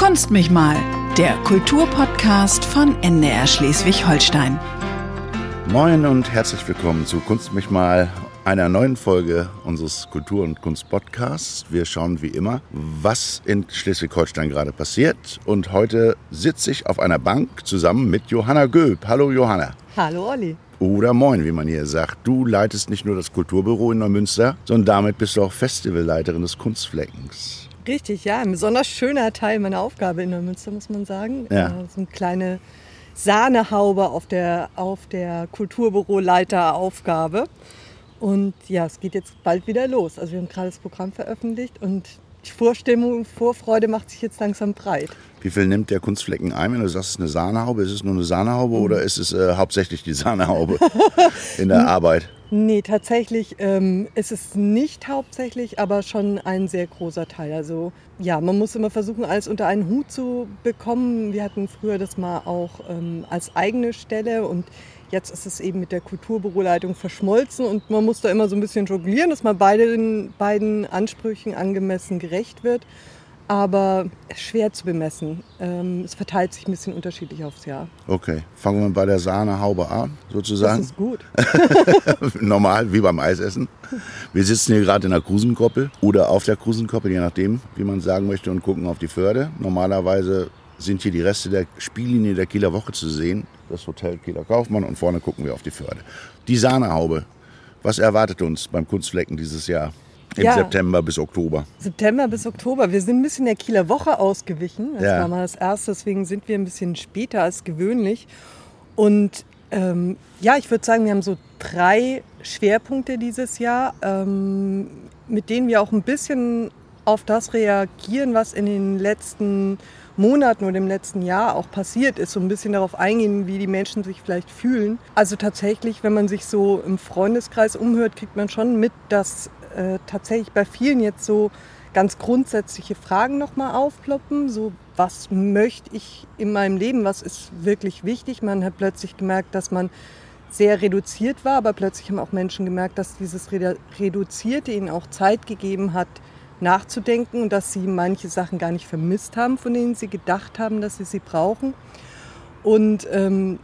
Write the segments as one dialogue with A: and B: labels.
A: Kunst mich mal, der Kulturpodcast von NDR Schleswig-Holstein.
B: Moin und herzlich willkommen zu Kunst mich mal, einer neuen Folge unseres Kultur- und Kunst-Podcasts. Wir schauen wie immer, was in Schleswig-Holstein gerade passiert. Und heute sitze ich auf einer Bank zusammen mit Johanna Göb. Hallo Johanna.
C: Hallo Olli.
B: Oder Moin, wie man hier sagt. Du leitest nicht nur das Kulturbüro in Neumünster, sondern damit bist du auch Festivalleiterin des Kunstfleckens.
C: Richtig, ja. Ein besonders schöner Teil meiner Aufgabe in Neumünster, muss man sagen.
B: Ja.
C: Äh, So eine kleine Sahnehaube auf der, auf der Kulturbüroleiteraufgabe. Und ja, es geht jetzt bald wieder los. Also wir haben gerade das Programm veröffentlicht und die Vorstimmung, Vorfreude macht sich jetzt langsam breit.
B: Wie viel nimmt der Kunstflecken ein? Wenn du sagst, es ist eine Sahnehaube, ist es nur eine Sahnehaube oder ist es äh, hauptsächlich die Sahnehaube in der Arbeit?
C: Nee, tatsächlich ähm, ist es nicht hauptsächlich, aber schon ein sehr großer Teil. Also ja, man muss immer versuchen, alles unter einen Hut zu bekommen. Wir hatten früher das mal auch ähm, als eigene Stelle und jetzt ist es eben mit der Kulturbüroleitung verschmolzen und man muss da immer so ein bisschen jonglieren, dass man beiden, beiden Ansprüchen angemessen gerecht wird. Aber schwer zu bemessen. Ähm, es verteilt sich ein bisschen unterschiedlich aufs Jahr.
B: Okay, fangen wir bei der Sahnehaube an,
C: Das
B: sozusagen.
C: ist gut.
B: Normal, wie beim Eisessen. Wir sitzen hier gerade in der Krusenkoppel oder auf der Krusenkoppel, je nachdem, wie man sagen möchte, und gucken auf die Förde. Normalerweise sind hier die Reste der Spiellinie der Kieler Woche zu sehen. Das Hotel Kieler Kaufmann und vorne gucken wir auf die Förde. Die Sahnehaube. Was erwartet uns beim Kunstflecken dieses Jahr? Im
C: Ja.
B: September bis Oktober.
C: September bis Oktober. Wir sind ein bisschen der Kieler Woche ausgewichen. Das
B: Ja.
C: war mal das erste, deswegen sind wir ein bisschen später als gewöhnlich. Und ähm, ja, ich würde sagen, wir haben so drei Schwerpunkte dieses Jahr, ähm, mit denen wir auch ein bisschen auf das reagieren, was in den letzten Monaten oder im letzten Jahr auch passiert ist, so ein bisschen darauf eingehen, wie die Menschen sich vielleicht fühlen. Also tatsächlich, wenn man sich so im Freundeskreis umhört, kriegt man schon mit, dass äh, tatsächlich bei vielen jetzt so ganz grundsätzliche Fragen nochmal aufploppen. So, was möchte ich in meinem Leben? Was ist wirklich wichtig? Man hat plötzlich gemerkt, dass man sehr reduziert war, aber plötzlich haben auch Menschen gemerkt, dass dieses Redu- Reduzierte ihnen auch Zeit gegeben hat, nachzudenken und dass sie manche Sachen gar nicht vermisst haben, von denen sie gedacht haben, dass sie sie brauchen. Und ähm,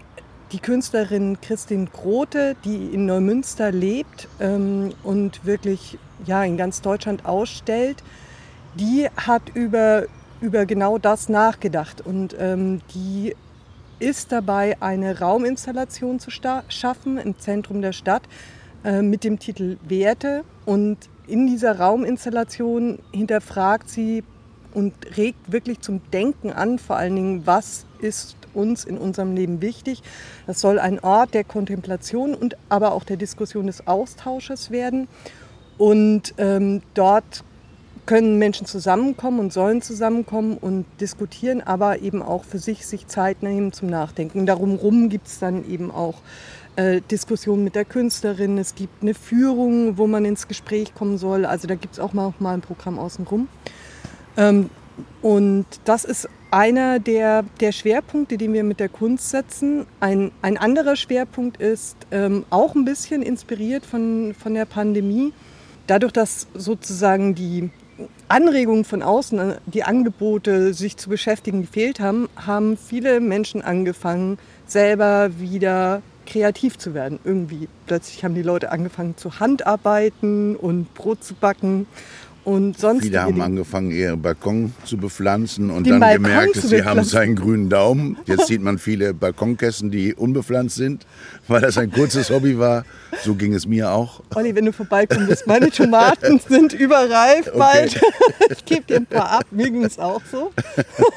C: die Künstlerin Christine Grote, die in Neumünster lebt ähm, und wirklich ja, in ganz Deutschland ausstellt, die hat über, über genau das nachgedacht. Und ähm, die ist dabei, eine Rauminstallation zu schaffen im Zentrum der Stadt äh, mit dem Titel Werte. Und in dieser Rauminstallation hinterfragt sie und regt wirklich zum Denken an, vor allen Dingen, was ist uns in unserem Leben wichtig. Das soll ein Ort der Kontemplation und aber auch der Diskussion des Austausches werden. Und ähm, dort können Menschen zusammenkommen und sollen zusammenkommen und diskutieren, aber eben auch für sich sich Zeit nehmen zum Nachdenken. Darum rum gibt es dann eben auch äh, Diskussionen mit der Künstlerin. Es gibt eine Führung, wo man ins Gespräch kommen soll. Also da gibt es auch mal, auch mal ein Programm außenrum. Ähm, und das ist einer der, der Schwerpunkte, den wir mit der Kunst setzen. Ein, ein anderer Schwerpunkt ist ähm, auch ein bisschen inspiriert von, von der Pandemie. Dadurch, dass sozusagen die Anregungen von außen, äh, die Angebote, sich zu beschäftigen, gefehlt haben, haben viele Menschen angefangen, selber wieder kreativ zu werden. Irgendwie plötzlich haben die Leute angefangen zu Handarbeiten und Brot zu backen und sonst
B: Viele haben angefangen, ihren Balkon zu bepflanzen und dann
C: Balkon
B: gemerkt, sie haben seinen grünen Daumen. Jetzt sieht man viele Balkonkästen, die unbepflanzt sind, weil das ein kurzes Hobby war. So ging es mir auch.
C: Olli, wenn du vorbeikommen meine Tomaten sind überreif bald. Ich gebe dir ein paar ab, mir ging es auch so.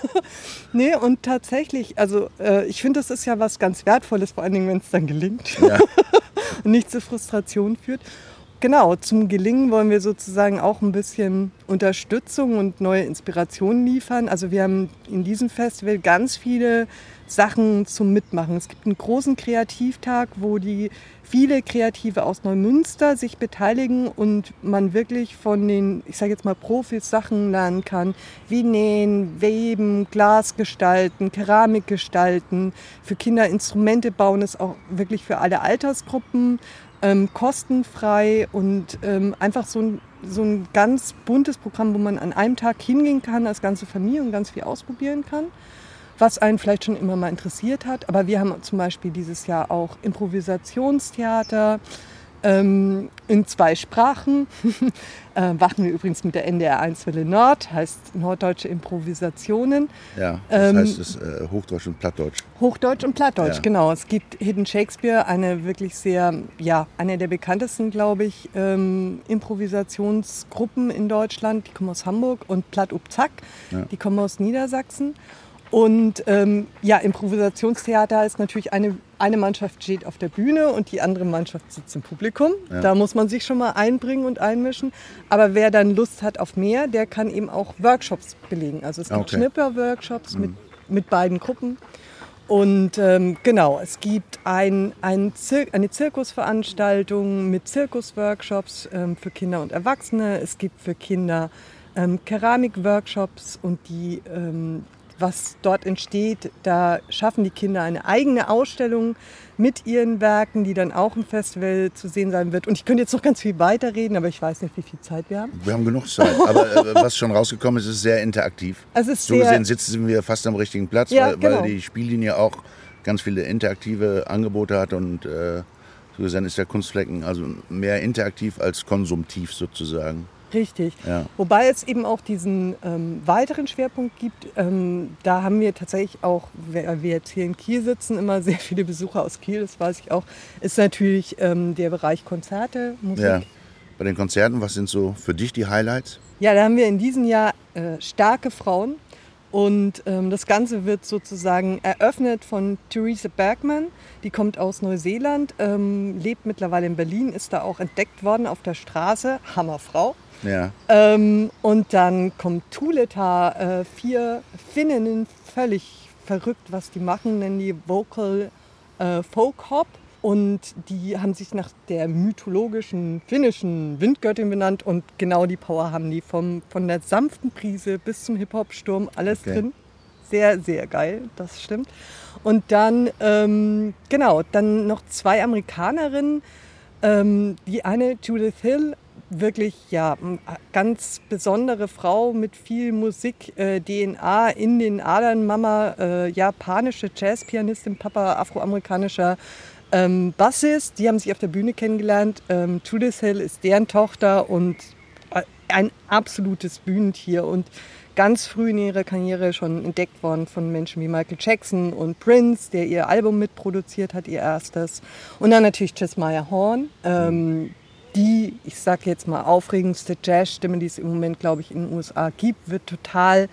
C: nee, und tatsächlich, also äh, ich finde, das ist ja was ganz Wertvolles, vor allen Dingen, wenn es dann gelingt
B: Ja.
C: und nicht zu Frustration führt. Genau, zum Gelingen wollen wir sozusagen auch ein bisschen Unterstützung und neue Inspirationen liefern. Also wir haben in diesem Festival ganz viele Sachen zum Mitmachen. Es gibt einen großen Kreativtag, wo die viele Kreative aus Neumünster sich beteiligen und man wirklich von den, ich sage jetzt mal Profis Sachen lernen kann, wie nähen, weben, Glas gestalten, Keramik gestalten, für Kinder Instrumente bauen, ist auch wirklich für alle Altersgruppen ähm, kostenfrei und ähm, einfach so ein so ein ganz buntes Programm, wo man an einem Tag hingehen kann als ganze Familie und ganz viel ausprobieren kann, was einen vielleicht schon immer mal interessiert hat. Aber wir haben zum Beispiel dieses Jahr auch Improvisationstheater, ähm, in zwei Sprachen. äh, machen wir übrigens mit der NDR 1 Welle Nord, heißt Norddeutsche Improvisationen.
B: Ja, das ähm, heißt es äh, Hochdeutsch und Plattdeutsch.
C: Hochdeutsch und Plattdeutsch, ja. genau. Es gibt Hidden Shakespeare, eine wirklich sehr, ja, eine der bekanntesten, glaube ich, ähm, Improvisationsgruppen in Deutschland. Die kommen aus Hamburg und Platt up Zack, ja. die kommen aus Niedersachsen. Und ähm, ja, Improvisationstheater ist natürlich eine, eine Mannschaft steht auf der Bühne und die andere Mannschaft sitzt im Publikum. Ja. Da muss man sich schon mal einbringen und einmischen. Aber wer dann Lust hat auf mehr, der kann eben auch Workshops belegen. Also es gibt okay. Schnipper-Workshops mhm. mit, mit beiden Gruppen. Und ähm, genau, es gibt ein, ein Zir eine Zirkusveranstaltung mit Zirkusworkshops ähm, für Kinder und Erwachsene. Es gibt für Kinder ähm, Keramikworkshops und die ähm, was dort entsteht. Da schaffen die Kinder eine eigene Ausstellung mit ihren Werken, die dann auch im Festival zu sehen sein wird. Und ich könnte jetzt noch ganz viel weiterreden, aber ich weiß nicht, wie viel Zeit wir haben.
B: Wir haben genug Zeit. Aber äh, was schon rausgekommen ist, ist sehr interaktiv.
C: Also ist
B: so gesehen sitzen wir fast am richtigen Platz, ja, weil, genau. weil, die Spiellinie auch ganz viele interaktive Angebote hat und äh, so gesehen ist der Kunstflecken also mehr interaktiv als konsumtiv sozusagen.
C: Richtig. Ja. Wobei es eben auch diesen ähm, weiteren Schwerpunkt gibt. Ähm, da haben wir tatsächlich auch, wir, wir jetzt hier in Kiel sitzen, immer sehr viele Besucher aus Kiel, das weiß ich auch, ist natürlich ähm, der Bereich Konzerte, Musik. Ja.
B: Bei den Konzerten, was sind so für dich die Highlights?
C: Ja, da haben wir in diesem Jahr äh, starke Frauen. Und ähm, das Ganze wird sozusagen eröffnet von Theresa Bergman. Die kommt aus Neuseeland, ähm, lebt mittlerweile in Berlin, ist da auch entdeckt worden auf der Straße. Hammerfrau.
B: Ja.
C: Ähm, und dann kommt Tuleta, äh, vier Finninnen, völlig verrückt, was die machen, nennen die Vocal äh, Folk Hop. Und die haben sich nach der mythologischen finnischen Windgöttin benannt und genau die Power haben die vom, von der sanften Prise bis zum Hip-Hop-Sturm alles okay. drin. Sehr, sehr geil, das stimmt. Und dann, ähm, genau, dann noch zwei Amerikanerinnen. Ähm, die eine, Judith Hill, wirklich ja ganz besondere Frau mit viel Musik äh, DNA in den Adern Mama äh, japanische Jazzpianistin Papa afroamerikanischer ähm, Bassist. Die haben sich auf der Bühne kennengelernt. Ähm, Judith Hill ist deren Tochter und äh, ein absolutes Bühnentier und ganz früh in ihrer Karriere schon entdeckt worden von Menschen wie Michael Jackson und Prince, der ihr Album mitproduziert hat, ihr erstes. Und dann natürlich Jesmaya Horn, ähm, die, ich sage jetzt mal, aufregendste Jazzstimme, die es im Moment, glaube ich, in den USA gibt, wird total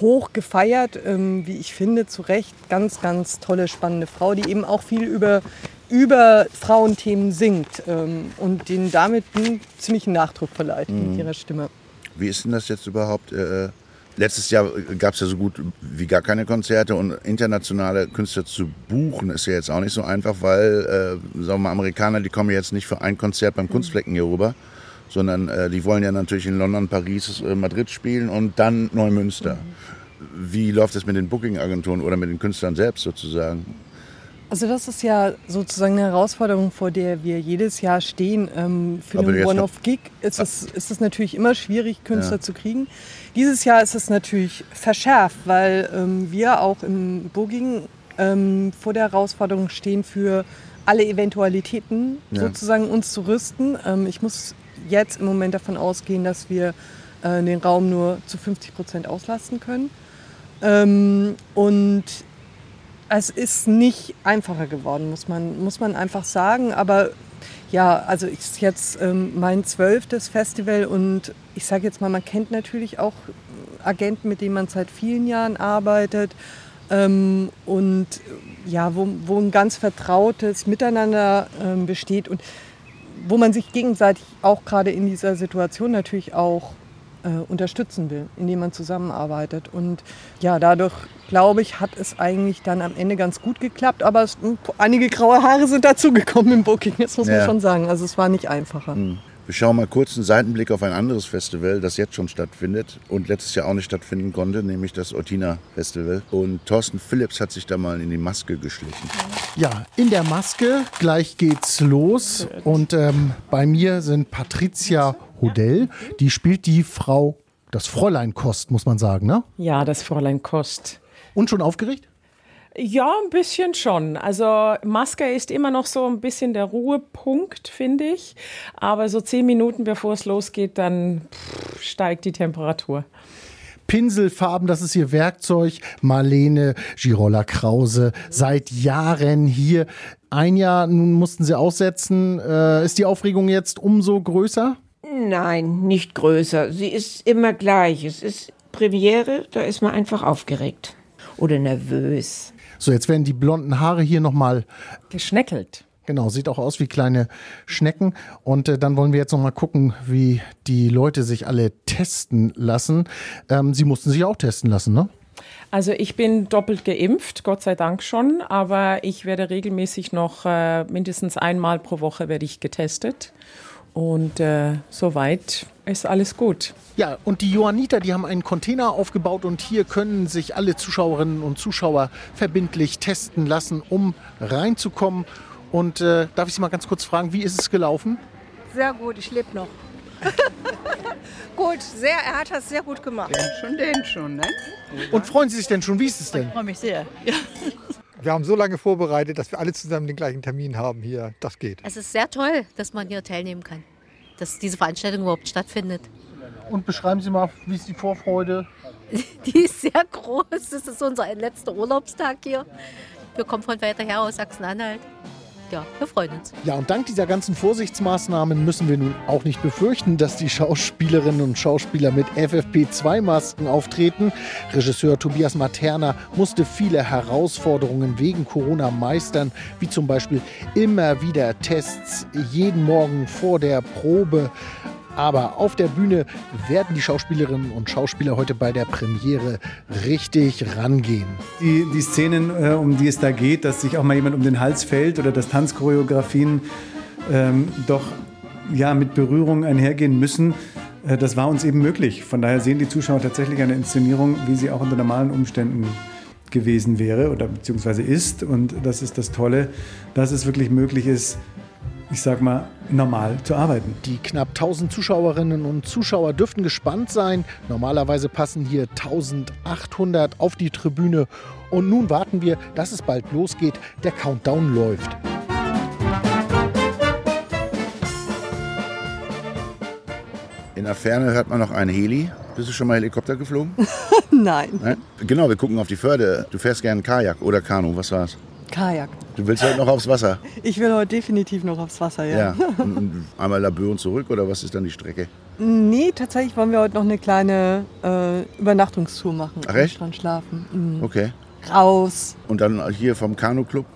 C: hoch gefeiert, ähm, wie ich finde, zu Recht. Ganz, ganz tolle, spannende Frau, die eben auch viel über, über Frauenthemen singt ähm, und denen damit einen ziemlichen Nachdruck verleiht mhm. mit ihrer Stimme.
B: Wie ist denn das jetzt überhaupt? Äh Letztes Jahr gab es ja so gut wie gar keine Konzerte und internationale Künstler zu buchen ist ja jetzt auch nicht so einfach, weil äh, sagen wir mal, Amerikaner, die kommen jetzt nicht für ein Konzert beim Kunstflecken hier rüber, sondern äh, die wollen ja natürlich in London, Paris, äh, Madrid spielen und dann Neumünster. Mhm. Wie läuft das mit den Booking-Agenturen oder mit den Künstlern selbst sozusagen?
C: Also das ist ja sozusagen eine Herausforderung, vor der wir jedes Jahr stehen. Ähm, für Aber den One-Off-Gig ist es, ist es natürlich immer schwierig, Künstler ja. zu kriegen. Dieses Jahr ist es natürlich verschärft, weil ähm, wir auch im Booging ähm, vor der Herausforderung stehen, für alle Eventualitäten ja. sozusagen uns zu rüsten. Ähm, ich muss jetzt im Moment davon ausgehen, dass wir äh, den Raum nur zu 50 Prozent auslasten können. Ähm, und es ist nicht einfacher geworden, muss man, muss man einfach sagen. Aber ja, also ist jetzt ähm, mein zwölftes Festival und ich sage jetzt mal, man kennt natürlich auch Agenten, mit denen man seit vielen Jahren arbeitet. Ähm, und ja, wo, wo ein ganz vertrautes Miteinander ähm, besteht und wo man sich gegenseitig auch gerade in dieser Situation natürlich auch äh, unterstützen will, indem man zusammenarbeitet. Und ja, dadurch, glaube ich, hat es eigentlich dann am Ende ganz gut geklappt. Aber es, einige graue Haare sind dazugekommen im Booking, das muss ja. man schon sagen. Also es war nicht einfacher. Mhm.
B: Wir schauen mal kurz einen Seitenblick auf ein anderes Festival, das jetzt schon stattfindet und letztes Jahr auch nicht stattfinden konnte, nämlich das Ortina Festival. Und Thorsten Phillips hat sich da mal in die Maske geschlichen. Ja.
D: In der Maske. Gleich geht's los. Und ähm, bei mir sind Patricia Hodell. Die spielt die Frau, das Fräulein Kost, muss man sagen, ne?
E: Ja, das Fräulein Kost.
D: Und schon aufgeregt?
E: Ja, ein bisschen schon. Also Maske ist immer noch so ein bisschen der Ruhepunkt, finde ich. Aber so zehn Minuten bevor es losgeht, dann pff, steigt die Temperatur.
D: Pinselfarben, das ist ihr Werkzeug. Marlene Girola Krause, seit Jahren hier. Ein Jahr, nun mussten sie aussetzen. Äh, ist die Aufregung jetzt umso größer?
F: Nein, nicht größer. Sie ist immer gleich. Es ist Premiere, da ist man einfach aufgeregt oder nervös.
D: So, jetzt werden die blonden Haare hier nochmal
E: Geschneckelt.
D: Genau, sieht auch aus wie kleine Schnecken. Und äh, dann wollen wir jetzt nochmal gucken, wie die Leute sich alle testen lassen. Ähm, Sie mussten sich auch testen lassen, ne?
E: Also ich bin doppelt geimpft, Gott sei Dank schon, aber ich werde regelmäßig noch äh, mindestens einmal pro Woche werde ich getestet. Und äh, soweit ist alles gut.
D: Ja, und die Johanniter, die haben einen Container aufgebaut und hier können sich alle Zuschauerinnen und Zuschauer verbindlich testen lassen, um reinzukommen. Und äh, darf ich Sie mal ganz kurz fragen, wie ist es gelaufen?
G: Sehr gut, ich lebe noch. gut, sehr, er hat das sehr gut gemacht.
H: Schon den schon, ne?
D: Und freuen Sie sich denn schon? Wie ist es denn?
H: Ich freue mich sehr.
I: Wir haben so lange vorbereitet, dass wir alle zusammen den gleichen Termin haben hier. Das geht.
J: Es ist sehr toll, dass man hier teilnehmen kann, dass diese Veranstaltung überhaupt stattfindet.
D: Und beschreiben Sie mal, wie ist die Vorfreude?
J: Die ist sehr groß. Das ist unser letzter Urlaubstag hier. Wir kommen von weiter her aus Sachsen-Anhalt. Ja, wir freuen uns.
D: Ja, und dank dieser ganzen Vorsichtsmaßnahmen müssen wir nun auch nicht befürchten, dass die Schauspielerinnen und Schauspieler mit FFP2-Masken auftreten. Regisseur Tobias Materna musste viele Herausforderungen wegen Corona meistern, wie zum Beispiel immer wieder Tests jeden Morgen vor der Probe. Aber auf der Bühne werden die Schauspielerinnen und Schauspieler heute bei der Premiere richtig rangehen.
K: Die, die Szenen, äh, um die es da geht, dass sich auch mal jemand um den Hals fällt oder dass Tanzchoreografien ähm, doch ja, mit Berührung einhergehen müssen, äh, das war uns eben möglich. Von daher sehen die Zuschauer tatsächlich eine Inszenierung, wie sie auch unter normalen Umständen gewesen wäre oder beziehungsweise ist. Und das ist das Tolle, dass es wirklich möglich ist, ich sag mal, normal zu arbeiten.
D: Die knapp 1000 Zuschauerinnen und Zuschauer dürften gespannt sein. Normalerweise passen hier 1800 auf die Tribüne. Und nun warten wir, dass es bald losgeht. Der Countdown läuft.
B: In der Ferne hört man noch einen Heli. Bist du schon mal Helikopter geflogen?
C: Nein,
B: Nein? Genau, wir gucken auf die Förde. Du fährst gern Kajak oder Kanu, was war's?
C: Kajak.
B: Du willst heute noch aufs Wasser?
C: Ich will heute definitiv noch aufs Wasser, ja.
B: Ja. Und, und einmal Labour und zurück oder was ist dann die Strecke?
C: Nee, tatsächlich wollen wir heute noch eine kleine äh, Übernachtungstour machen.
B: Ach,
C: am
B: echt?
C: Strand schlafen. Mhm.
B: Okay.
C: Raus.
B: Und dann hier vom Kanu-Club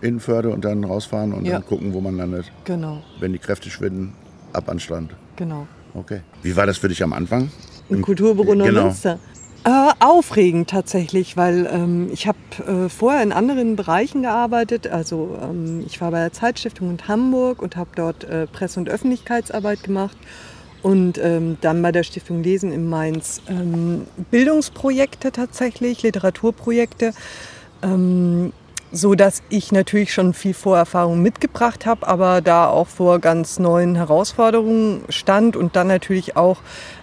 B: in Förde und dann rausfahren und
C: Ja.
B: dann gucken, wo man landet.
C: Genau,
B: Wenn die Kräfte schwinden, ab an Strand.
C: genau.
B: Okay. Wie war das für dich am Anfang?
C: Im Kulturbüro Neumünster. Äh, aufregend tatsächlich, weil ähm, ich habe äh, vorher in anderen Bereichen gearbeitet. Also ähm, ich war bei der Zeitstiftung in Hamburg und habe dort äh, Presse- und Öffentlichkeitsarbeit gemacht. Und ähm, dann bei der Stiftung Lesen in Mainz ähm, Bildungsprojekte tatsächlich, Literaturprojekte. Ähm, so dass ich natürlich schon viel Vorerfahrung mitgebracht habe, aber da auch vor ganz neuen Herausforderungen stand und dann natürlich auch,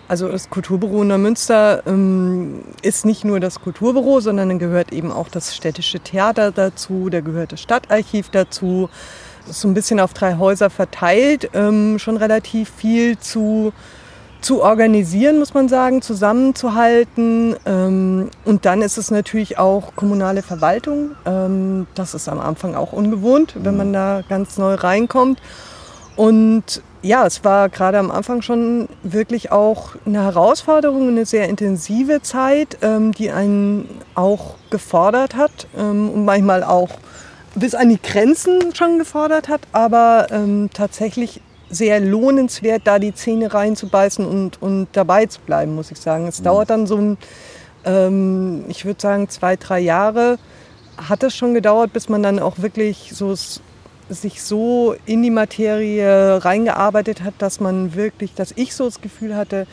C: also das Kulturbüro Neumünster ähm, ist nicht nur das Kulturbüro, sondern dann gehört eben auch das städtische Theater dazu, da gehört das Stadtarchiv dazu, ist so ein bisschen auf drei Häuser verteilt, ähm, schon relativ viel zu zu organisieren, muss man sagen, zusammenzuhalten. Ähm, und dann ist es natürlich auch kommunale Verwaltung. Ähm, das ist am Anfang auch ungewohnt, wenn man da ganz neu reinkommt. Und ja, es war gerade am Anfang schon wirklich auch eine Herausforderung, eine sehr intensive Zeit, ähm, die einen auch gefordert hat und manchmal auch bis an die Grenzen schon gefordert hat, aber tatsächlich sehr lohnenswert, da die Zähne reinzubeißen und, und dabei zu bleiben, muss ich sagen. Es dauert dann so ein, ähm, ich würde sagen, zwei, drei Jahre hat es schon gedauert, bis man dann auch wirklich so sich so in die Materie reingearbeitet hat, dass man wirklich, dass ich so das Gefühl hatte,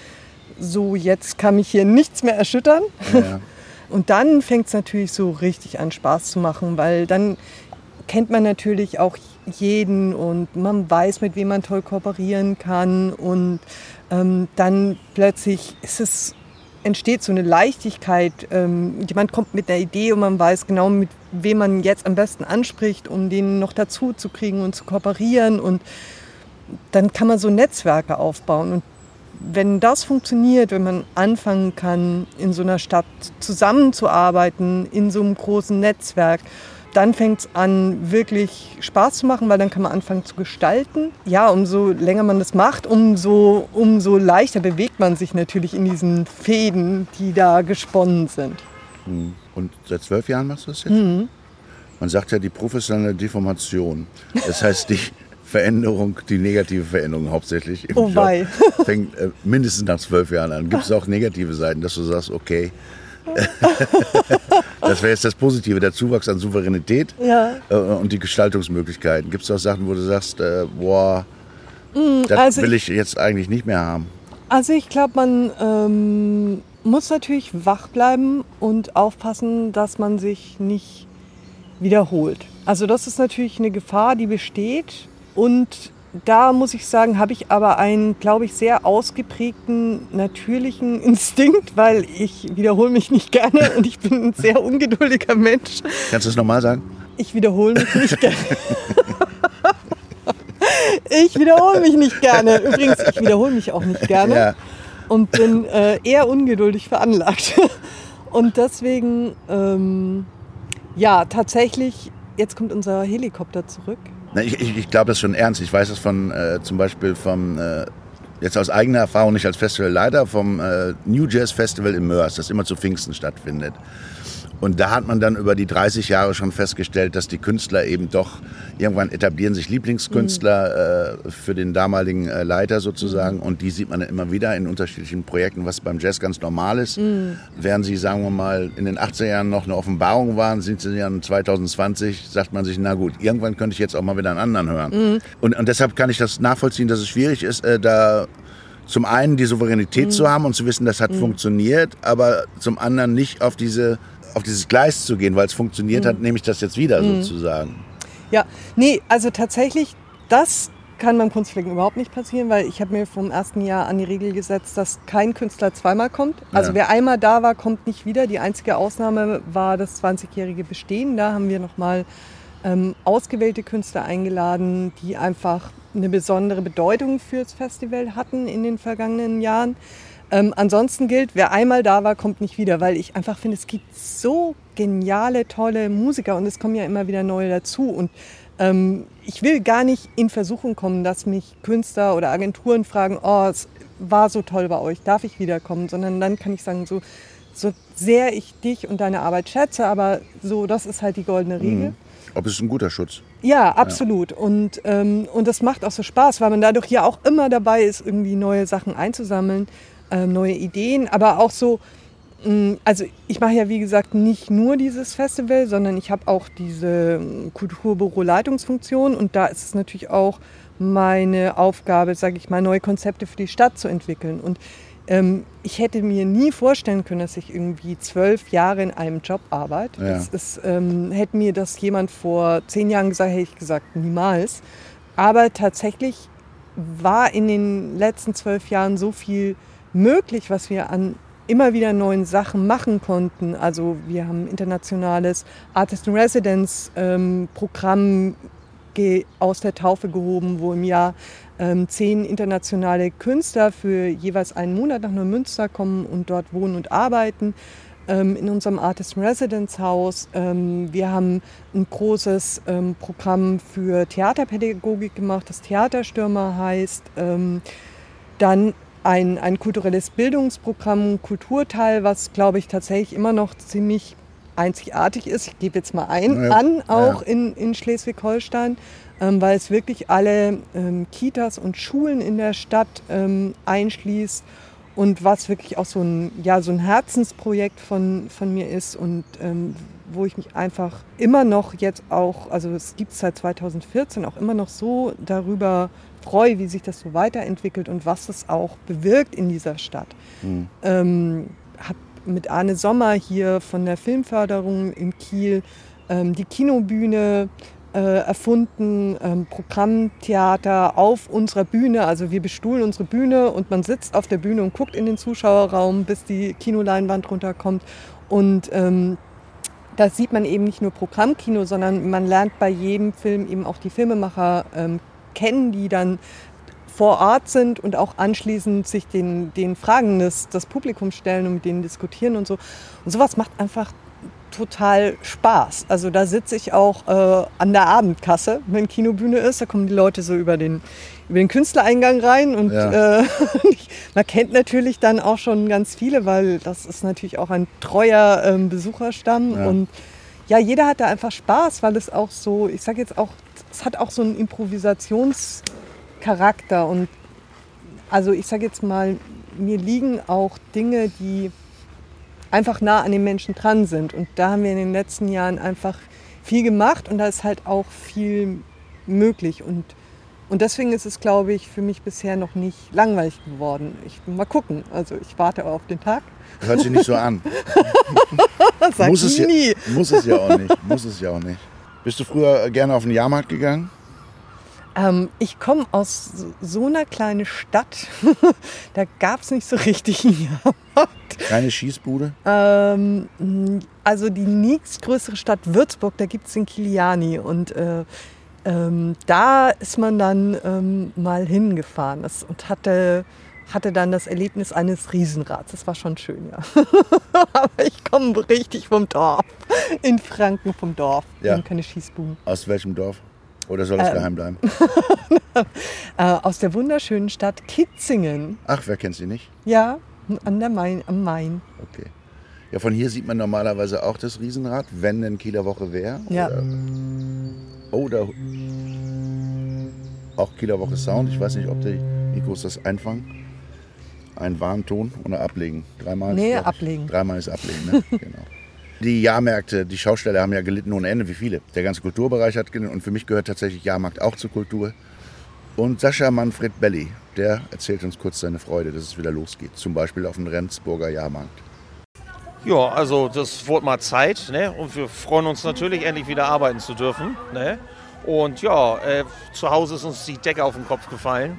C: so jetzt kann mich hier nichts mehr erschüttern.
B: Ja.
C: Und dann fängt es natürlich so richtig an Spaß zu machen, weil dann kennt man natürlich auch jeden und man weiß, mit wem man toll kooperieren kann und ähm, dann plötzlich ist es entsteht so eine Leichtigkeit. Ähm, jemand kommt mit einer Idee und man weiß genau, mit wem man jetzt am besten anspricht, um den noch dazu zu kriegen und zu kooperieren. Und dann kann man so Netzwerke aufbauen. Und wenn das funktioniert, wenn man anfangen kann, in so einer Stadt zusammenzuarbeiten, in so einem großen Netzwerk, dann fängt es an, wirklich Spaß zu machen, weil dann kann man anfangen zu gestalten. Ja, umso länger man das macht, umso, umso leichter bewegt man sich natürlich in diesen Fäden, die da gesponnen sind.
B: Hm. Und seit zwölf Jahren machst du das jetzt? Mhm. Man sagt ja die professionelle Deformation. Das heißt, die Veränderung, die negative Veränderung hauptsächlich im
C: oh Job,
B: fängt äh, mindestens nach zwölf Jahren an. Gibt es auch negative Seiten, dass du sagst, okay, das wäre jetzt das Positive, der Zuwachs an Souveränität
C: ja.
B: äh, und die Gestaltungsmöglichkeiten. Gibt es auch Sachen, wo du sagst, äh, boah,
C: mm,
B: das
C: also
B: will ich jetzt eigentlich nicht mehr haben?
C: Also ich glaube, man ähm, muss natürlich wach bleiben und aufpassen, dass man sich nicht wiederholt. Also das ist natürlich eine Gefahr, die besteht. Und da muss ich sagen, habe ich aber einen, glaube ich, sehr ausgeprägten natürlichen Instinkt, weil ich wiederhole mich nicht gerne und ich bin ein sehr ungeduldiger Mensch.
B: Kannst du es nochmal sagen?
C: Ich wiederhole mich nicht gerne. ich wiederhole mich nicht gerne. Übrigens, ich wiederhole mich auch nicht gerne
B: Ja.
C: und bin äh, eher ungeduldig veranlagt. Und deswegen, ähm, ja, tatsächlich, jetzt kommt unser Helikopter zurück.
B: Na, ich ich, ich glaube das schon ernst. Ich weiß das von äh, zum Beispiel vom, äh, jetzt aus eigener Erfahrung, nicht als Festivalleiter, vom äh, New Jazz Festival in Mörs, das immer zu Pfingsten stattfindet. Und da hat man dann über die 30 Jahre schon festgestellt, dass die Künstler eben doch irgendwann etablieren sich Lieblingskünstler äh, für den damaligen äh, Leiter sozusagen. Und die sieht man dann immer wieder in unterschiedlichen Projekten, was beim Jazz ganz normal ist. Während sie, sagen wir mal, in den 80er Jahren noch eine Offenbarung waren, sind sie dann 2020, sagt man sich, na gut, irgendwann könnte ich jetzt auch mal wieder einen anderen hören. Und, und deshalb kann ich das nachvollziehen, dass es schwierig ist, äh, da zum einen die Souveränität zu haben und zu wissen, das hat funktioniert, aber zum anderen nicht auf diese auf dieses Gleis zu gehen, weil es funktioniert hat, nehme ich das jetzt wieder sozusagen.
C: Ja, nee, also tatsächlich, das kann beim Kunstflecken überhaupt nicht passieren, weil ich habe mir vom ersten Jahr an die Regel gesetzt, dass kein Künstler zweimal kommt. Also
B: Ja.
C: wer einmal da war, kommt nicht wieder. Die einzige Ausnahme war das 20-jährige Bestehen. Da haben wir nochmal ähm, ausgewählte Künstler eingeladen, die einfach eine besondere Bedeutung fürs Festival hatten in den vergangenen Jahren. Ähm, ansonsten gilt, wer einmal da war, kommt nicht wieder, weil ich einfach finde, es gibt so geniale, tolle Musiker und es kommen ja immer wieder neue dazu. Und ähm, ich will gar nicht in Versuchung kommen, dass mich Künstler oder Agenturen fragen, oh, es war so toll bei euch, darf ich wiederkommen? Sondern dann kann ich sagen, so, so sehr ich dich und deine Arbeit schätze, aber so, das ist halt die goldene Regel.
B: Ob es ein guter Schutz?
C: Ja, absolut. Und, ähm, und das macht auch so Spaß, weil man dadurch ja auch immer dabei ist, irgendwie neue Sachen einzusammeln, ähm, neue Ideen, aber auch so, mh, also ich mache ja wie gesagt nicht nur dieses Festival, sondern ich habe auch diese ähm, Kulturbüro-Leitungsfunktion und da ist es natürlich auch meine Aufgabe, sage ich mal, neue Konzepte für die Stadt zu entwickeln. Und ähm, ich hätte mir nie vorstellen können, dass ich irgendwie zwölf Jahre in einem Job arbeite.
B: Ja.
C: Das ist, ähm, hätte mir das jemand vor zehn Jahren gesagt, hätte ich gesagt, niemals. Aber tatsächlich war in den letzten zwölf Jahren so viel möglich, was wir an immer wieder neuen Sachen machen konnten. Also wir haben ein internationales Artist in Residence ähm, Programm aus der Taufe gehoben, wo im Jahr ähm, zehn internationale Künstler für jeweils einen Monat nach Neumünster kommen und dort wohnen und arbeiten ähm, in unserem Artist in Residence Haus. Ähm, wir haben ein großes ähm, Programm für Theaterpädagogik gemacht, das Theaterstürmer heißt. Dann ein, ein kulturelles Bildungsprogramm, Kulturteil, was glaube ich tatsächlich immer noch ziemlich einzigartig ist. Ich gebe jetzt mal ein
B: Ja,
C: an, auch
B: ja.
C: in, in Schleswig-Holstein, ähm, weil es wirklich alle ähm, Kitas und Schulen in der Stadt ähm, einschließt und was wirklich auch so ein, ja, so ein Herzensprojekt von, von mir ist und ähm, wo ich mich einfach immer noch jetzt auch, also es gibt es seit 2014 auch immer noch so darüber freue, wie sich das so weiterentwickelt und was es auch bewirkt in dieser Stadt. Ähm, habe mit Arne Sommer hier von der Filmförderung in Kiel ähm, die Kinobühne äh, erfunden, ähm, Programmtheater auf unserer Bühne. Also wir bestuhlen unsere Bühne und man sitzt auf der Bühne und guckt in den Zuschauerraum, bis die Kinoleinwand runterkommt. Und ähm, da sieht man eben nicht nur Programmkino, sondern man lernt bei jedem Film eben auch die Filmemacher ähm, kennen, die dann vor Ort sind und auch anschließend sich den, den Fragen des, des Publikums stellen und mit denen diskutieren und so. Und sowas macht einfach total Spaß. Also da sitze ich auch äh, an der Abendkasse, wenn Kinobühne ist. Da kommen die Leute so über den, über den Künstlereingang rein und
B: Ja.
C: äh, man kennt natürlich dann auch schon ganz viele, weil das ist natürlich auch ein treuer ähm, Besucherstamm
B: Ja.
C: und ja, jeder hat da einfach Spaß, weil es auch so, ich sage jetzt auch, es hat auch so einen Improvisationscharakter und also ich sage jetzt mal, mir liegen auch Dinge, die einfach nah an den Menschen dran sind. Und da haben wir in den letzten Jahren einfach viel gemacht und da ist halt auch viel möglich. Und, und deswegen ist es, glaube ich, für mich bisher noch nicht langweilig geworden. Ich mal gucken. Also ich warte auf den Tag.
B: Hört sich nicht so an.
C: Sag
B: muss, es
C: nie,
B: ja,
C: nie.
B: muss es ja auch nicht. Muss es ja auch nicht. Bist du früher gerne auf den Jahrmarkt gegangen?
C: Ähm, ich komme aus so- einer kleinen Stadt. da gab es nicht so richtig einen Jahrmarkt.
B: Keine Schießbude?
C: Ähm, also die nächstgrößere Stadt Würzburg, da gibt es den Kiliani und äh, ähm, da ist man dann ähm, mal hingefahren das, und hatte, hatte dann das Erlebnis eines Riesenrads. Das war schon schön, ja. Aber ich komme richtig vom Dorf, in Franken vom Dorf. Wir
B: Ja.
C: haben keine Schießbuben.
B: Aus welchem Dorf? Oder soll das
C: Ähm.
B: geheim bleiben?
C: Äh, aus der wunderschönen Stadt Kitzingen.
B: Ach, wer kennt sie nicht?
C: Ja, an der Main, am Main.
B: Okay. Ja, von hier sieht man normalerweise auch das Riesenrad, wenn denn Kieler Woche wäre.
C: Ja.
B: Oder- Oh, da. Auch Kieler Woche Sound. Ich weiß nicht, ob die Mikros das einfangen. Ein Warnton oder ablegen. Dreimal.
C: Nee,
B: ich.
C: ablegen.
B: Dreimal ist ablegen, ne? genau. Die Jahrmärkte, die Schausteller haben ja gelitten ohne Ende. Wie viele? Der ganze Kulturbereich hat gelitten. Und für mich gehört tatsächlich Jahrmarkt auch zur Kultur. Und Sascha Manfred Belli, der erzählt uns kurz seine Freude, dass es wieder losgeht. Zum Beispiel auf dem Rendsburger Jahrmarkt.
H: Ja, also das wurde mal Zeit ne? und wir freuen uns natürlich, endlich wieder arbeiten zu dürfen. Ne? Und ja, äh, zu Hause ist uns die Decke auf den Kopf gefallen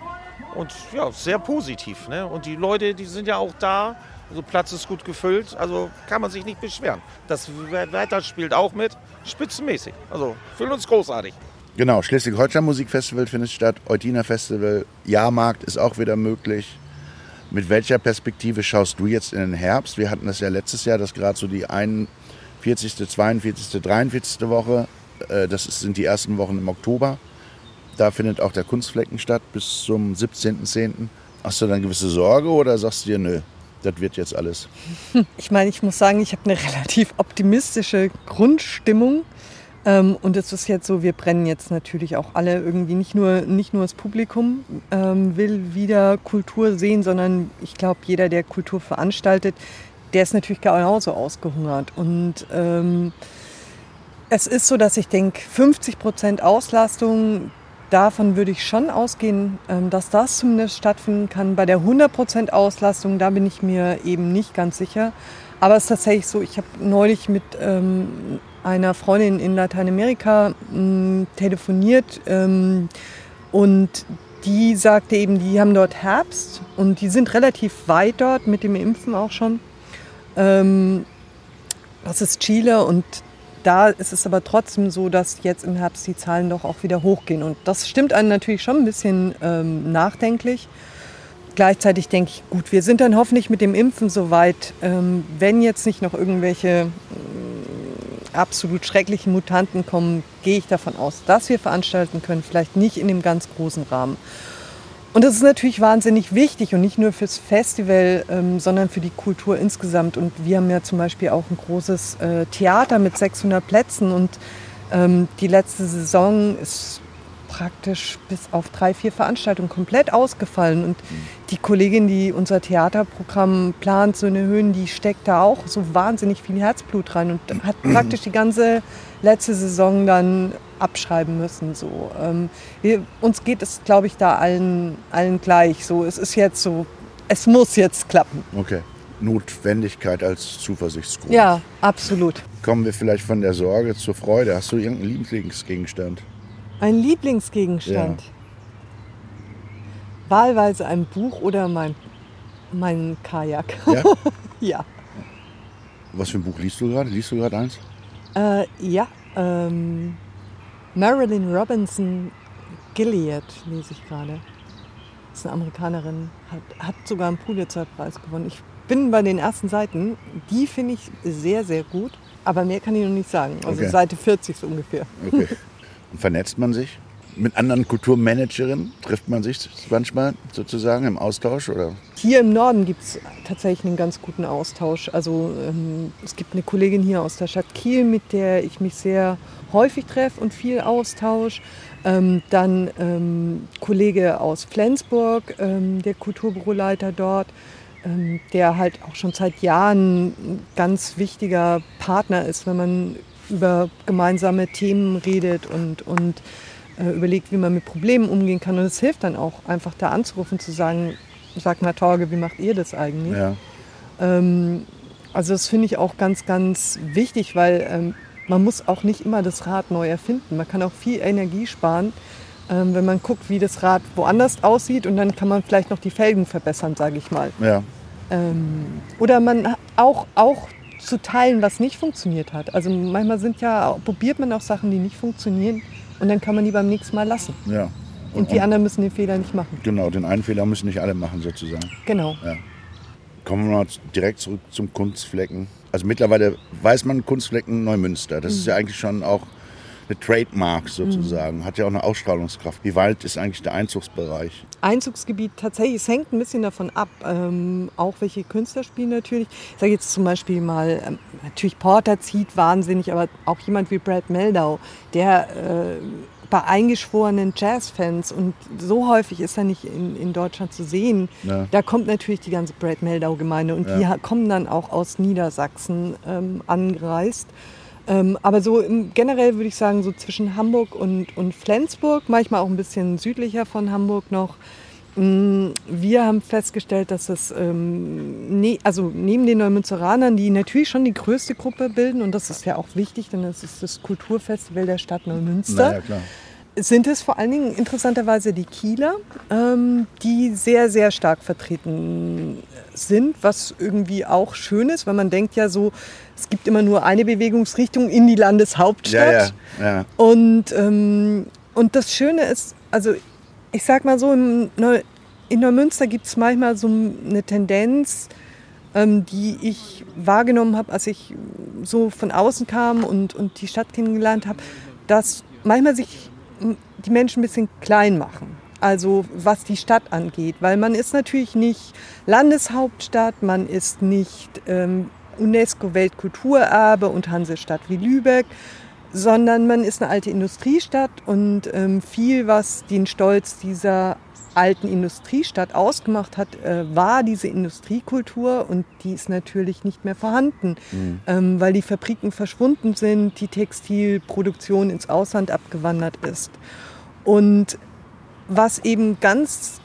H: und ja, sehr positiv. Ne? Und die Leute, die sind ja auch da, also Platz ist gut gefüllt, also kann man sich nicht beschweren. Das Wetter spielt auch mit, spitzenmäßig. Also fühlen uns großartig.
B: Genau, Schleswig-Holstein Musikfestival findet statt, Eutiner Festival, Jahrmarkt ist auch wieder möglich. Mit welcher Perspektive schaust du jetzt in den Herbst? Wir hatten das ja letztes Jahr, dass gerade so die 41., 42., 43. Woche, äh, das sind die ersten Wochen im Oktober. Da findet auch der Kunstflecken statt bis zum 17.10. Hast du dann gewisse Sorge oder sagst du dir, nö, das wird jetzt alles?
C: Ich meine, ich muss sagen, ich habe eine relativ optimistische Grundstimmung. Ähm, und es ist jetzt so, wir brennen jetzt natürlich auch alle irgendwie, nicht nur, nicht nur das Publikum ähm, will wieder Kultur sehen, sondern ich glaube, jeder, der Kultur veranstaltet, der ist natürlich genauso ausgehungert. Und ähm, es ist so, dass ich denke, 50 Prozent Auslastung, davon würde ich schon ausgehen, ähm, dass das zumindest stattfinden kann. Bei der 100 Prozent Auslastung, da bin ich mir eben nicht ganz sicher. Aber es ist tatsächlich so, ich habe neulich mit ähm, einer Freundin in Lateinamerika mh, telefoniert ähm, und die sagte eben, die haben dort Herbst und die sind relativ weit dort mit dem Impfen auch schon. Ähm, das ist Chile und da ist es aber trotzdem so, dass jetzt im Herbst die Zahlen doch auch wieder hochgehen. Und das stimmt einen natürlich schon ein bisschen ähm, nachdenklich. Gleichzeitig denke ich, gut, wir sind dann hoffentlich mit dem Impfen so weit, ähm, wenn jetzt nicht noch irgendwelche ähm, absolut schrecklichen Mutanten kommen, gehe ich davon aus, dass wir veranstalten können, vielleicht nicht in dem ganz großen Rahmen. Und das ist natürlich wahnsinnig wichtig und nicht nur fürs Festival, ähm, sondern für die Kultur insgesamt. Und wir haben ja zum Beispiel auch ein großes äh, Theater mit 600 Plätzen und ähm, die letzte Saison ist praktisch bis auf drei, vier Veranstaltungen komplett ausgefallen. Und die Kollegin, die unser Theaterprogramm plant, so eine Höhen, die steckt da auch so wahnsinnig viel Herzblut rein und hat praktisch die ganze letzte Saison dann abschreiben müssen. So. Ähm, wir, uns geht es, glaube ich, da allen, allen gleich. So, es ist jetzt so, es muss jetzt klappen.
B: Okay. Notwendigkeit als Zuversichtsgrund.
C: Ja, absolut.
B: Kommen wir vielleicht von der Sorge zur Freude. Hast du irgendeinen Lieblingsgegenstand?
C: Ein Lieblingsgegenstand. Wahlweise ein Buch oder mein, mein Kajak.
B: Ja?
C: ja.
B: Was für ein Buch liest du gerade? Liest du gerade eins?
C: Äh, ja. Ähm, Marilyn Robinson Gilead lese ich gerade. ist eine Amerikanerin, hat, hat sogar einen Pulitzer-Preis gewonnen. Ich bin bei den ersten Seiten, die finde ich sehr, sehr gut. Aber mehr kann ich noch nicht sagen. Also
B: Okay.
C: Seite 40 so ungefähr.
B: Okay. Vernetzt man sich? Mit anderen Kulturmanagerinnen trifft man sich manchmal sozusagen im Austausch? Oder?
C: Hier im Norden gibt es tatsächlich einen ganz guten Austausch. Also ähm, es gibt eine Kollegin hier aus der Stadt Kiel, mit der ich mich sehr häufig treffe und viel Austausch. Ähm, dann ähm, Kollege aus Flensburg, ähm, der Kulturbüroleiter dort, ähm, der halt auch schon seit Jahren ein ganz wichtiger Partner ist, wenn man über gemeinsame Themen redet und, und äh, überlegt, wie man mit Problemen umgehen kann. Und es hilft dann auch einfach da anzurufen, zu sagen, sag mal Torge, wie macht ihr das eigentlich?
B: Ja.
C: Ähm, also das finde ich auch ganz, ganz wichtig, weil ähm, man muss auch nicht immer das Rad neu erfinden. Man kann auch viel Energie sparen, ähm, wenn man guckt, wie das Rad woanders aussieht und dann kann man vielleicht noch die Felgen verbessern, sage ich mal.
B: Ja.
C: Ähm, oder man auch, auch zu teilen, was nicht funktioniert hat. Also manchmal sind ja, probiert man auch Sachen, die nicht funktionieren und dann kann man die beim nächsten Mal lassen.
B: ja.
C: Und die anderen müssen den Fehler nicht machen.
B: Genau, den einen Fehler müssen nicht alle machen sozusagen.
C: Genau.
B: Ja. Kommen wir mal direkt zurück zum Kunstflecken. Also mittlerweile weiß man Kunstflecken Neumünster. Das ist ja eigentlich schon auch eine Trademark sozusagen. Hat ja auch eine Ausstrahlungskraft. Wie weit ist eigentlich der Einzugsbereich?
C: Einzugsgebiet tatsächlich, es hängt ein bisschen davon ab, ähm, auch welche Künstler spielen natürlich. Ich sage jetzt zum Beispiel mal, ähm, natürlich Porter zieht wahnsinnig, aber auch jemand wie Brad Meldau, der äh, bei eingeschworenen Jazzfans und so häufig ist er nicht in, in Deutschland zu sehen,
B: Ja.
C: da kommt natürlich die ganze Brad Meldau-Gemeinde und die
B: Ja.
C: ha- kommen dann auch aus Niedersachsen ähm, angereist. Ähm, aber so generell würde ich sagen, so zwischen Hamburg und, und Flensburg, manchmal auch ein bisschen südlicher von Hamburg noch. Mm, Wir haben festgestellt, dass es, ähm, ne, also neben den Neumünsteranern, die natürlich schon die größte Gruppe bilden, und das ist ja auch wichtig, denn es ist das Kulturfestival der Stadt Neumünster,
B: Naja,
C: sind es vor allen Dingen interessanterweise die Kieler, ähm, die sehr, sehr stark vertreten sind, was irgendwie auch schön ist, weil man denkt ja so, es gibt immer nur eine Bewegungsrichtung in die Landeshauptstadt.
B: Ja, ja, ja.
C: Und, ähm, und das Schöne ist, also ich sag mal so, im Neu in Neumünster gibt es manchmal so eine Tendenz, ähm, die ich wahrgenommen habe, als ich so von außen kam und, und die Stadt kennengelernt habe, dass manchmal sich die Menschen ein bisschen klein machen. Also was die Stadt angeht, weil man ist natürlich nicht Landeshauptstadt, man ist nicht ähm, UNESCO-Weltkulturerbe und Hansestadt wie Lübeck, sondern man ist eine alte Industriestadt und ähm, viel, was den Stolz dieser alten Industriestadt ausgemacht hat, äh, war diese Industriekultur und die ist natürlich nicht mehr vorhanden, ähm, weil die Fabriken verschwunden sind, die Textilproduktion ins Ausland abgewandert ist. Und was eben ganz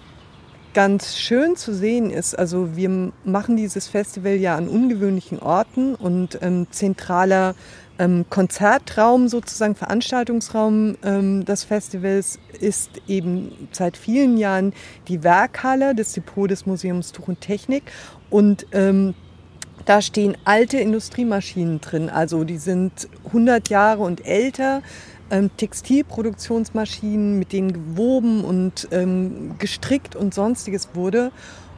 C: ganz schön zu sehen ist, also wir machen dieses Festival ja an ungewöhnlichen Orten und ähm, zentraler ähm, Konzertraum, sozusagen Veranstaltungsraum ähm, des Festivals ist eben seit vielen Jahren die Werkhalle des Depot des Museums Tuch und Technik und ähm, da stehen alte Industriemaschinen drin, also die sind 100 Jahre und älter. Ähm, Textilproduktionsmaschinen, mit denen gewoben und ähm, gestrickt und sonstiges wurde.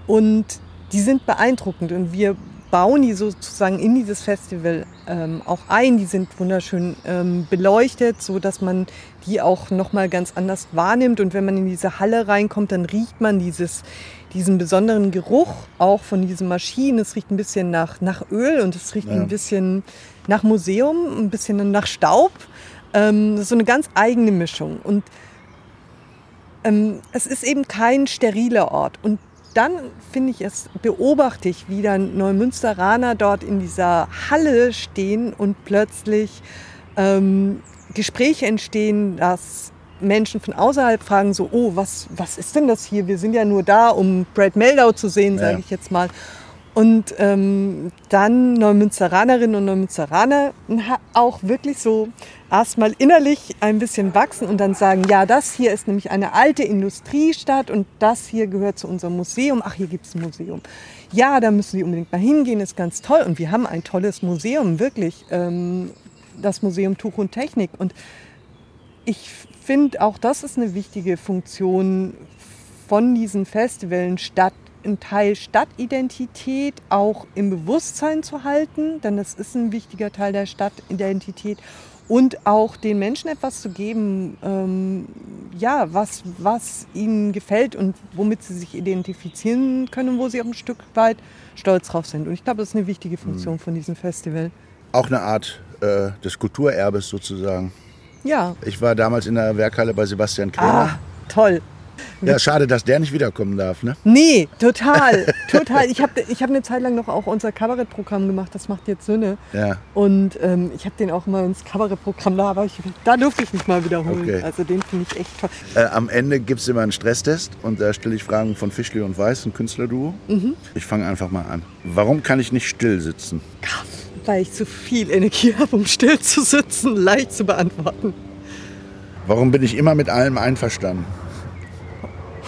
C: Und die sind beeindruckend und wir bauen die sozusagen in dieses Festival ähm, auch ein. Die sind wunderschön ähm, beleuchtet, so dass man die auch noch mal ganz anders wahrnimmt. Und wenn man in diese Halle reinkommt, dann riecht man dieses, diesen besonderen Geruch auch von diesen Maschinen. Es riecht ein bisschen nach, nach Öl und es riecht
B: Ja.
C: ein bisschen nach Museum, ein bisschen nach Staub. Ähm, so eine ganz eigene Mischung. Und ähm, es ist eben kein steriler Ort. Und dann finde ich es, beobachte ich, wie dann Neumünsteraner dort in dieser Halle stehen und plötzlich ähm, Gespräche entstehen, dass Menschen von außerhalb fragen so, oh, was, was ist denn das hier? Wir sind ja nur da, um Brad Meldau zu sehen,
B: Ja.
C: sage ich jetzt mal. Und ähm, dann Neumünsteranerinnen und Neumünsteraner auch wirklich so erstmal innerlich ein bisschen wachsen und dann sagen, ja, das hier ist nämlich eine alte Industriestadt und das hier gehört zu unserem Museum. Ach, hier gibt es ein Museum. Ja, da müssen Sie unbedingt mal hingehen, ist ganz toll. Und wir haben ein tolles Museum, wirklich. Ähm, das Museum Tuch und Technik. Und ich finde, auch das ist eine wichtige Funktion von diesen Festivalen, Stadt, einen Teil Stadtidentität auch im Bewusstsein zu halten, denn das ist ein wichtiger Teil der Stadtidentität und auch den Menschen etwas zu geben, ähm, ja, was, was ihnen gefällt und womit sie sich identifizieren können, wo sie auch ein Stück weit stolz drauf sind. Und ich glaube, das ist eine wichtige Funktion mhm. von diesem Festival.
B: Auch eine Art äh, des Kulturerbes sozusagen.
C: Ja.
B: Ich war damals in der Werkhalle bei Sebastian Krämer.
C: Ah, toll.
B: Ja, schade, dass der nicht wiederkommen darf, ne?
C: Nee, total, total. Ich habe ich hab eine Zeit lang noch auch unser Kabarettprogramm gemacht, das macht jetzt Sünne.
B: Ja.
C: Und ähm, ich habe den auch mal ins Kabarettprogramm, da, aber ich, da durfte ich mich mal wiederholen. Okay. Also den finde ich echt toll.
B: Äh, am Ende gibt es immer einen Stresstest und da stelle ich Fragen von Fischli und Weiß, ein Künstlerduo. Mhm. Ich fange einfach mal an. Warum kann ich nicht still sitzen?
C: Weil ich zu viel Energie habe, um still zu sitzen, leicht zu beantworten.
B: Warum bin ich immer mit allem einverstanden?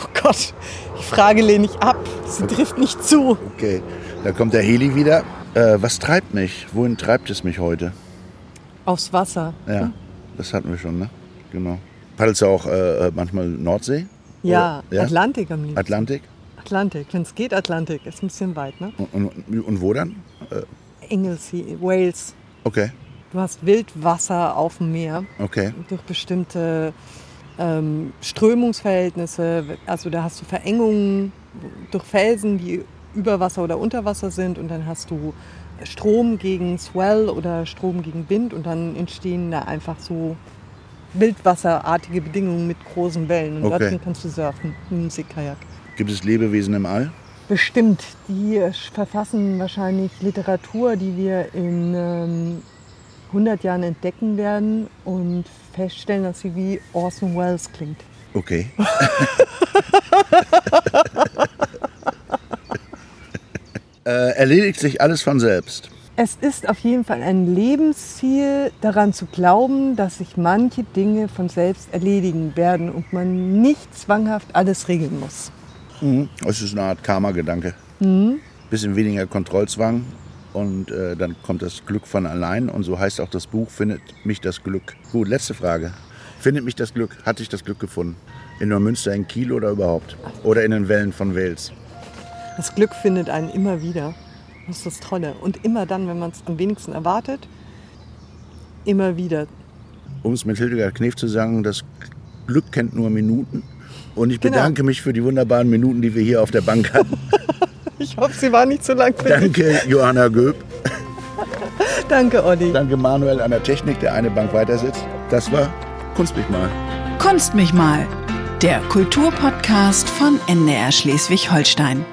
C: Oh Gott, die Frage lehne ich ab. Sie trifft nicht zu.
B: Okay, da kommt der Heli wieder. Äh, was treibt mich? Wohin treibt es mich heute?
C: Aufs Wasser.
B: Ja, das hatten wir schon, ne? Genau. Paddelst du auch äh, manchmal Nordsee?
C: Ja, ja, Atlantik am liebsten.
B: Atlantik?
C: Atlantik, wenn es geht, Atlantik. Ist ein bisschen weit, ne?
B: Und, und, und wo dann?
C: Äh. Anglesey, Wales.
B: Okay.
C: Du hast Wildwasser auf dem Meer.
B: Okay.
C: Durch bestimmte ähm, Strömungsverhältnisse. Also da hast du Verengungen durch Felsen, die über Wasser oder unter Wasser sind. Und dann hast du Strom gegen Swell oder Strom gegen Wind. Und dann entstehen da einfach so wildwasserartige Bedingungen mit großen Wellen. Und okay. dort kannst du surfen mit einem Seekajak.
B: Gibt es Lebewesen im All?
C: Bestimmt. Die verfassen wahrscheinlich Literatur, die wir in ähm, 100 Jahren entdecken werden und feststellen, dass sie wie Orson Welles klingt.
B: Okay. äh, erledigt sich alles von selbst.
C: Es ist auf jeden Fall ein Lebensziel, daran zu glauben, dass sich manche Dinge von selbst erledigen werden und man nicht zwanghaft alles regeln muss.
B: Mhm. Das ist eine Art Karma-Gedanke.
C: Mhm.
B: Bisschen weniger Kontrollzwang, und äh, dann kommt das Glück von allein und so heißt auch das Buch, findet mich das Glück. Gut, letzte Frage. Findet mich das Glück? Hat sich das Glück gefunden? In Neumünster, in Kiel oder überhaupt? Oder in den Wellen von Wales?
C: Das Glück findet einen immer wieder. Das ist das Tolle. Und immer dann, wenn man es am wenigsten erwartet, immer wieder.
B: Um es mit Hildegard Knef zu sagen, das Glück kennt nur Minuten. Und ich genau. bedanke mich für die wunderbaren Minuten, die wir hier auf der Bank hatten.
C: Ich hoffe, sie war nicht zu lang
B: für Danke, Johanna Göb.
C: Danke, Olli.
B: Danke, Manuel an der Technik, der eine Bank weiter sitzt. Das war Kunst mich mal.
A: Kunst mich mal. Der Kulturpodcast von NDR Schleswig-Holstein.